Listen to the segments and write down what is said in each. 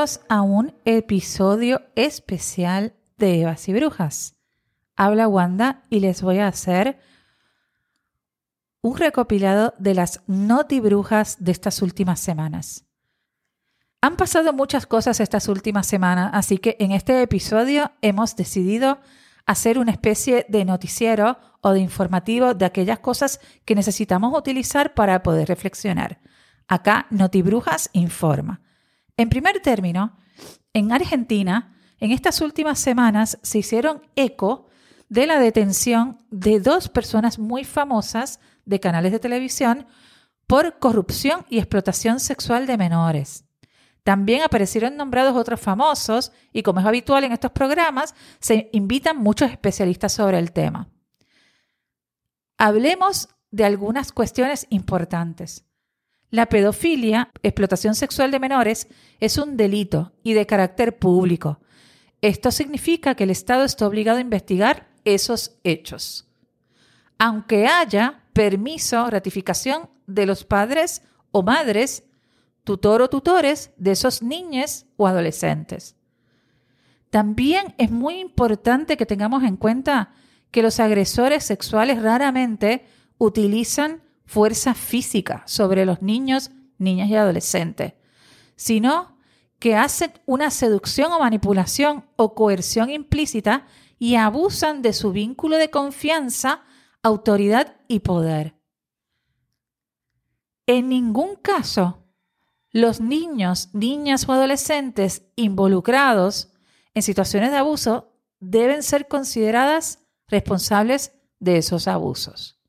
A un episodio especial de Evas y Brujas. Habla Wanda y les voy a hacer un recopilado de las notibrujas de estas últimas semanas. Han pasado muchas cosas estas últimas semanas, así que en este episodio hemos decidido hacer una especie de noticiero o de informativo de aquellas cosas que necesitamos utilizar para poder reflexionar. Acá Notibrujas informa. En primer término, en Argentina, en estas últimas semanas se hicieron eco de la detención de dos personas muy famosas de canales de televisión por corrupción y explotación sexual de menores. También aparecieron nombrados otros famosos y como es habitual en estos programas, se invitan muchos especialistas sobre el tema. Hablemos de algunas cuestiones importantes. La pedofilia, explotación sexual de menores, es un delito y de carácter público. Esto significa que el Estado está obligado a investigar esos hechos. Aunque haya permiso, ratificación de los padres o madres, tutor o tutores de esos niños o adolescentes. También es muy importante que tengamos en cuenta que los agresores sexuales raramente utilizan fuerza física sobre los niños, niñas y adolescentes, sino que hacen una seducción o manipulación o coerción implícita y abusan de su vínculo de confianza, autoridad y poder. En ningún caso, los niños, niñas o adolescentes involucrados en situaciones de abuso deben ser consideradas responsables de esos abusos.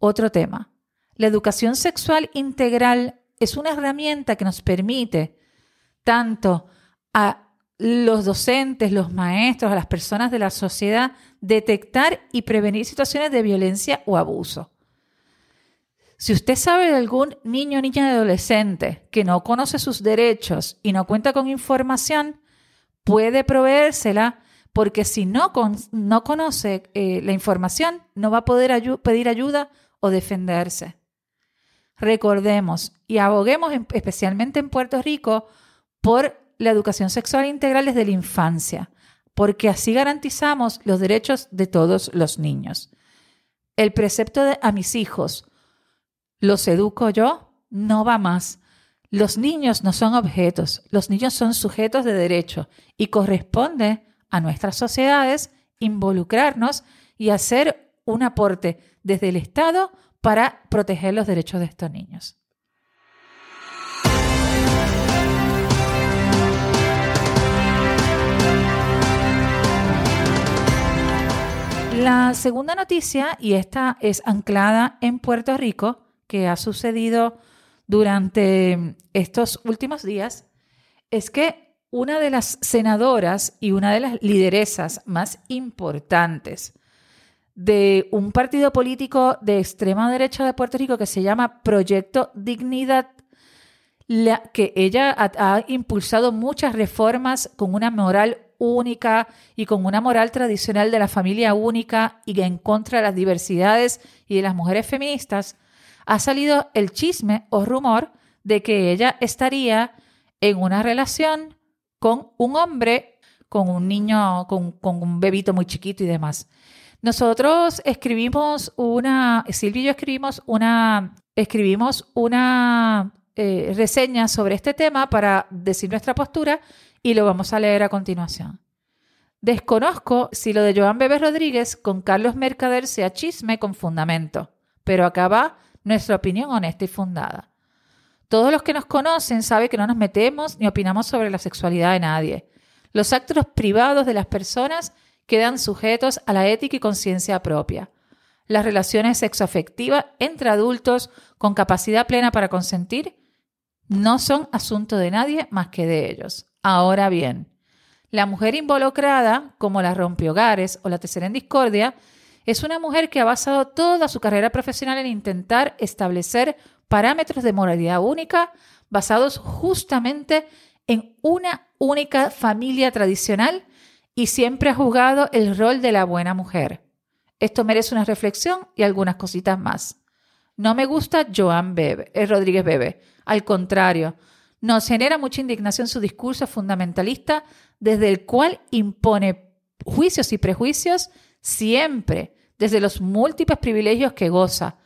Otro tema. La educación sexual integral es una herramienta que nos permite tanto a los docentes, los maestros, a las personas de la sociedad detectar y prevenir situaciones de violencia o abuso. Si usted sabe de algún niño, niña o adolescente que no conoce sus derechos y no cuenta con información, puede proveérsela porque si no, no conoce eh, la información, no va a poder pedir ayuda o defenderse. Recordemos y aboguemos especialmente en Puerto Rico por la educación sexual integral desde la infancia, porque así garantizamos los derechos de todos los niños. El precepto de a mis hijos, los educo yo, no va más. Los niños no son objetos, los niños son sujetos de derecho y corresponde a nuestras sociedades involucrarnos y hacer un aporte desde el Estado para proteger los derechos de estos niños. La segunda noticia, y esta es anclada en Puerto Rico, que ha sucedido durante estos últimos días, es que una de las senadoras y una de las lideresas más importantes de un partido político de extrema derecha de Puerto Rico que se llama Proyecto Dignidad, que ella ha, impulsado muchas reformas con una moral única y con una moral tradicional de la familia única y en contra de las diversidades y de las mujeres feministas, ha salido el chisme o rumor de que ella estaría en una relación con un hombre, con un niño, con, con un bebito muy chiquito y demás. Nosotros escribimos una, Silvia y yo escribimos una, escribimos una eh, reseña sobre este tema para decir nuestra postura y lo vamos a leer a continuación. Desconozco si lo de Joan Bebé Rodríguez con Carlos Mercader sea chisme con fundamento, pero acá va nuestra opinión honesta y fundada. Todos los que nos conocen saben que no nos metemos ni opinamos sobre la sexualidad de nadie. Los actos privados de las personas quedan sujetos a la ética y conciencia propia. Las relaciones sexoafectivas entre adultos con capacidad plena para consentir no son asunto de nadie más que de ellos. Ahora bien, la mujer involucrada, como la rompehogares o la tercera en discordia, es una mujer que ha basado toda su carrera profesional en intentar establecer parámetros de moralidad única basados justamente en una única familia tradicional y siempre ha jugado el rol de la buena mujer. Esto merece una reflexión y algunas cositas más. No me gusta Joan Bebe, eh, Rodríguez Bebe. Al contrario, Nos genera mucha indignación su discurso fundamentalista desde el cual impone juicios y prejuicios siempre desde los múltiples privilegios que goza.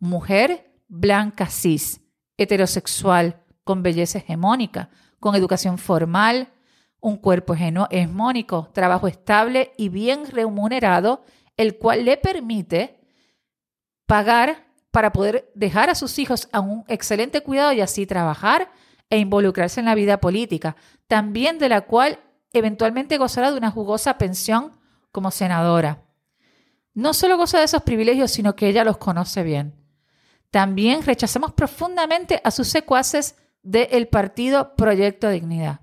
Mujer blanca cis, heterosexual, con belleza hegemónica, con educación formal, un cuerpo hegemónico, trabajo estable y bien remunerado, el cual le permite pagar para poder dejar a sus hijos a un excelente cuidado y así trabajar e involucrarse en la vida política, también de la cual eventualmente gozará de una jugosa pensión como senadora. No solo goza de esos privilegios, sino que ella los conoce bien. También rechazamos profundamente a sus secuaces del partido Proyecto Dignidad.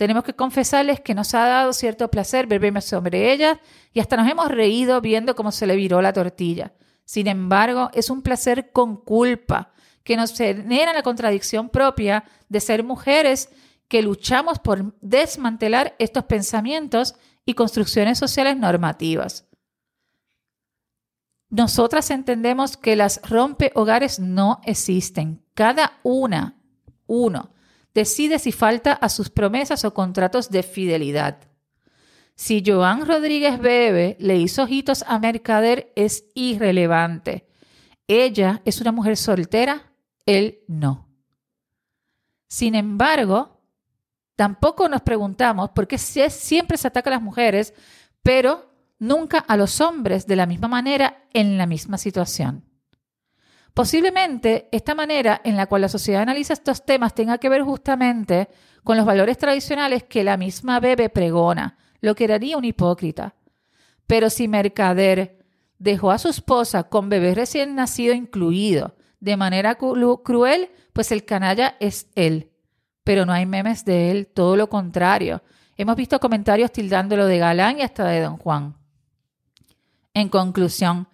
Tenemos que confesarles que nos ha dado cierto placer verme sobre ellas y hasta nos hemos reído viendo cómo se le viró la tortilla. Sin embargo, es un placer con culpa que nos genera la contradicción propia de ser mujeres que luchamos por desmantelar estos pensamientos y construcciones sociales normativas. Nosotras entendemos que las rompe hogares no existen. Cada una, uno, decide si falta a sus promesas o contratos de fidelidad. Si Joan Rodríguez Bebe le hizo ojitos a Mercader es irrelevante. Ella es una mujer soltera, él no. Sin embargo, tampoco nos preguntamos por qué siempre se ataca a las mujeres, pero nunca a los hombres de la misma manera en la misma situación. Posiblemente esta manera en la cual la sociedad analiza estos temas tenga que ver justamente con los valores tradicionales que la misma Bebe pregona, lo que haría un hipócrita. Pero si Mercader dejó a su esposa con bebé recién nacido incluido de manera cruel, pues el canalla es él. Pero no hay memes de él, todo lo contrario. Hemos visto comentarios tildándolo de galán y hasta de don Juan. En conclusión,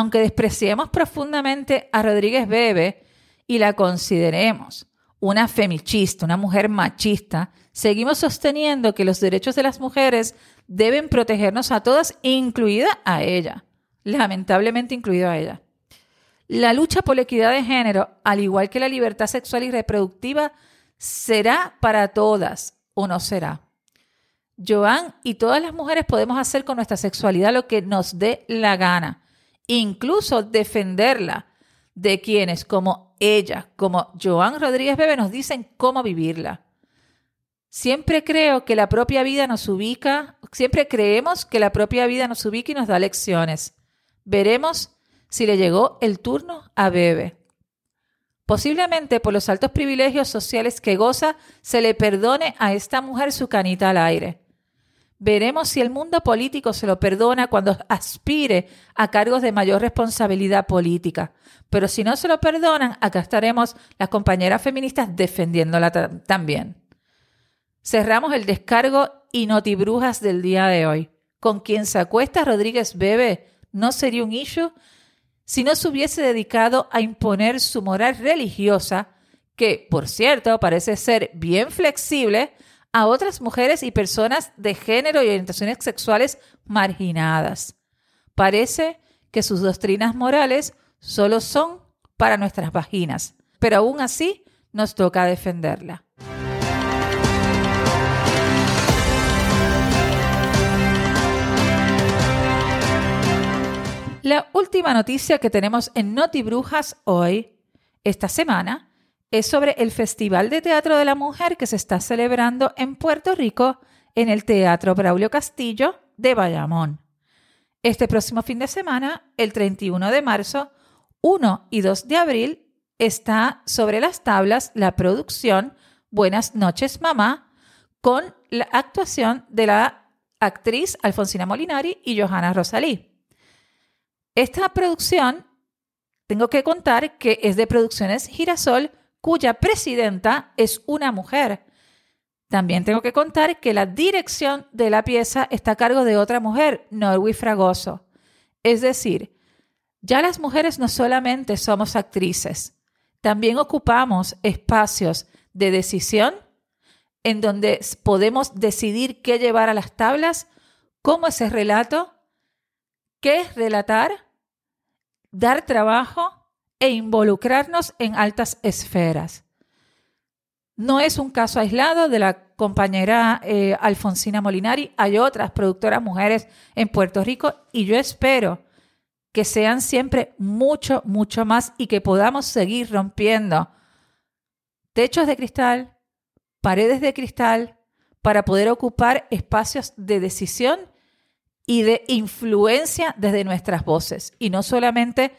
aunque despreciemos profundamente a Rodríguez Bebe y la consideremos una femichista, una mujer machista, seguimos sosteniendo que los derechos de las mujeres deben protegernos a todas, incluida a ella, lamentablemente incluida a ella. La lucha por la equidad de género, al igual que la libertad sexual y reproductiva, será para todas o no será. Joan y todas las mujeres podemos hacer con nuestra sexualidad lo que nos dé la gana, incluso defenderla de quienes como ella, como Joan Rodríguez Bebe, nos dicen cómo vivirla. Siempre creo que la propia vida nos ubica, siempre creemos que la propia vida nos ubica y nos da lecciones. Veremos si le llegó el turno a Bebe. Posiblemente por los altos privilegios sociales que goza, se le perdone a esta mujer su canita al aire. Veremos si el mundo político se lo perdona cuando aspire a cargos de mayor responsabilidad política. Pero si no se lo perdonan, acá estaremos las compañeras feministas defendiéndola también. Cerramos el descargo y notibrujas del día de hoy. Con quien se acuesta Rodríguez Bebe no sería un issue si no se hubiese dedicado a imponer su moral religiosa, que, por cierto, parece ser bien flexible a otras mujeres y personas de género y orientaciones sexuales marginadas. Parece que sus doctrinas morales solo son para nuestras vaginas, pero aún así nos toca defenderla. La última noticia que tenemos en Noti Brujas hoy, esta semana, es sobre el Festival de Teatro de la Mujer que se está celebrando en Puerto Rico en el Teatro Braulio Castillo de Bayamón. Este próximo fin de semana, el 31 de marzo, 1 y 2 de abril, está sobre las tablas la producción Buenas noches, mamá, con la actuación de la actriz Alfonsina Molinari y Johanna Rosalí. Esta producción, tengo que contar que es de Producciones Girasol, cuya presidenta es una mujer. También tengo que contar que la dirección de la pieza está a cargo de otra mujer, Norwi Fragoso. Es decir, ya las mujeres no solamente somos actrices, también ocupamos espacios de decisión en donde podemos decidir qué llevar a las tablas, cómo ese relato, qué es relatar, dar trabajo e involucrarnos en altas esferas. No es un caso aislado de la compañera eh, Alfonsina Molinari. Hay otras productoras mujeres en Puerto Rico y yo espero que sean siempre mucho, mucho más y que podamos seguir rompiendo techos de cristal, paredes de cristal, para poder ocupar espacios de decisión y de influencia desde nuestras voces y no solamente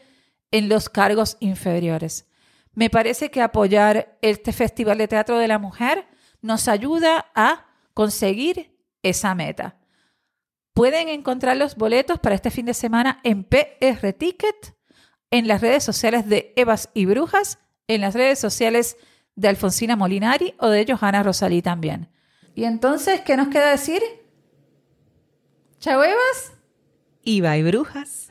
en los cargos inferiores. Me parece que apoyar este Festival de Teatro de la Mujer nos ayuda a conseguir esa meta. Pueden encontrar los boletos para este fin de semana en PR Ticket, en las redes sociales de Evas y Brujas, en las redes sociales de Alfonsina Molinari o de Johanna Rosalí también. Y entonces, ¿qué nos queda decir? Chao, Evas. Iba y Brujas.